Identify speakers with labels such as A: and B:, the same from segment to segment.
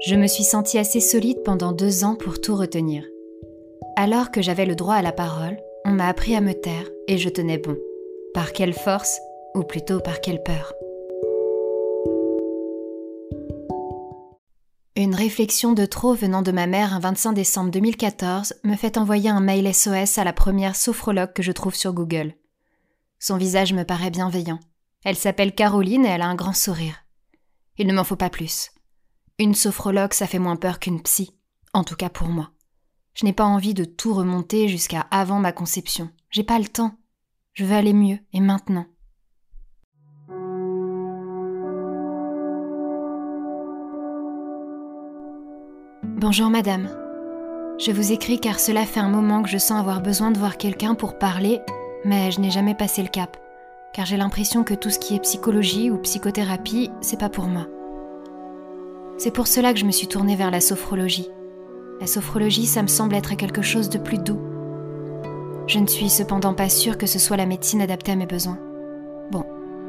A: Je me suis sentie assez solide pendant deux ans pour tout retenir. Alors que j'avais le droit à la parole, on m'a appris à me taire et je tenais bon. Par quelle force, ou plutôt par quelle peur? Une réflexion de trop venant de ma mère un 25 décembre 2014 me fait envoyer un mail SOS à la première sophrologue que je trouve sur Google. Son visage me paraît bienveillant. Elle s'appelle Caroline et elle a un grand sourire. Il ne m'en faut pas plus. Une sophrologue, ça fait moins peur qu'une psy, en tout cas pour moi. Je n'ai pas envie de tout remonter jusqu'à avant ma conception. J'ai pas le temps. Je veux aller mieux, et maintenant. Bonjour madame. Je vous écris car cela fait un moment que je sens avoir besoin de voir quelqu'un pour parler, mais je n'ai jamais passé le cap, car j'ai l'impression que tout ce qui est psychologie ou psychothérapie, c'est pas pour moi. C'est pour cela que je me suis tournée vers la sophrologie. La sophrologie, ça me semble être quelque chose de plus doux. Je ne suis cependant pas sûre que ce soit la médecine adaptée à mes besoins. Bon,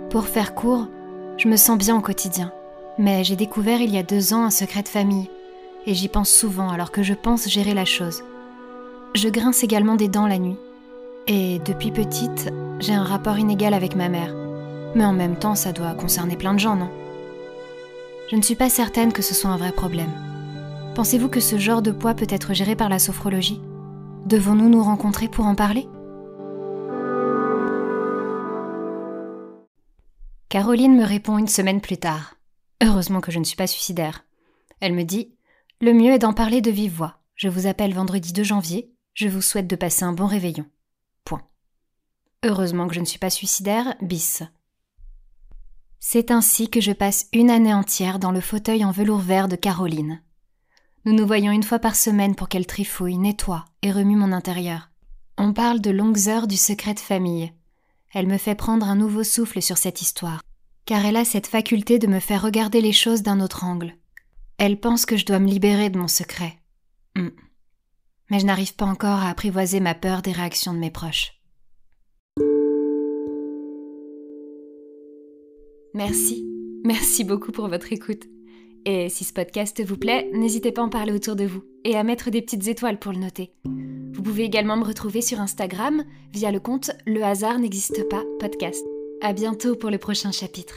A: pour faire court, je me sens bien au quotidien, mais j'ai découvert il y a deux ans un secret de famille et j'y pense souvent alors que je pense gérer la chose. Je grince également des dents la nuit. Et depuis petite, j'ai un rapport inégal avec ma mère. Mais en même temps, ça doit concerner plein de gens, non? Je ne suis pas certaine que ce soit un vrai problème. Pensez-vous que ce genre de poids peut être géré par la sophrologie? Devons-nous nous rencontrer pour en parler? Caroline me répond une semaine plus tard. Heureusement que je ne suis pas suicidaire. Elle me dit le mieux est d'en parler de vive voix. Je vous appelle vendredi 2 janvier. Je vous souhaite de passer un bon réveillon. Point. Heureusement que je ne suis pas suicidaire, bis. C'est ainsi que je passe une année entière dans le fauteuil en velours vert de Caroline. Nous nous voyons une fois par semaine pour qu'elle trifouille, nettoie et remue mon intérieur. On parle de longues heures du secret de famille. Elle me fait prendre un nouveau souffle sur cette histoire, car elle a cette faculté de me faire regarder les choses d'un autre angle. Elle pense que je dois me libérer de mon secret. Hmm. Mais je n'arrive pas encore à apprivoiser ma peur des réactions de mes proches. Merci, merci beaucoup pour votre écoute. Et si ce podcast vous plaît, n'hésitez pas à en parler autour de vous et à mettre des petites étoiles pour le noter. Vous pouvez également me retrouver sur Instagram via le compte Le hasard n'existe pas podcast. À bientôt pour le prochain chapitre.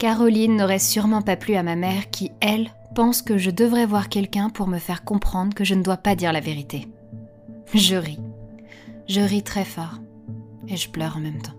A: Caroline n'aurait sûrement pas plu à ma mère qui, elle, pense que je devrais voir quelqu'un pour me faire comprendre que je ne dois pas dire la vérité. Je ris. Je ris très fort. Et je pleure en même temps.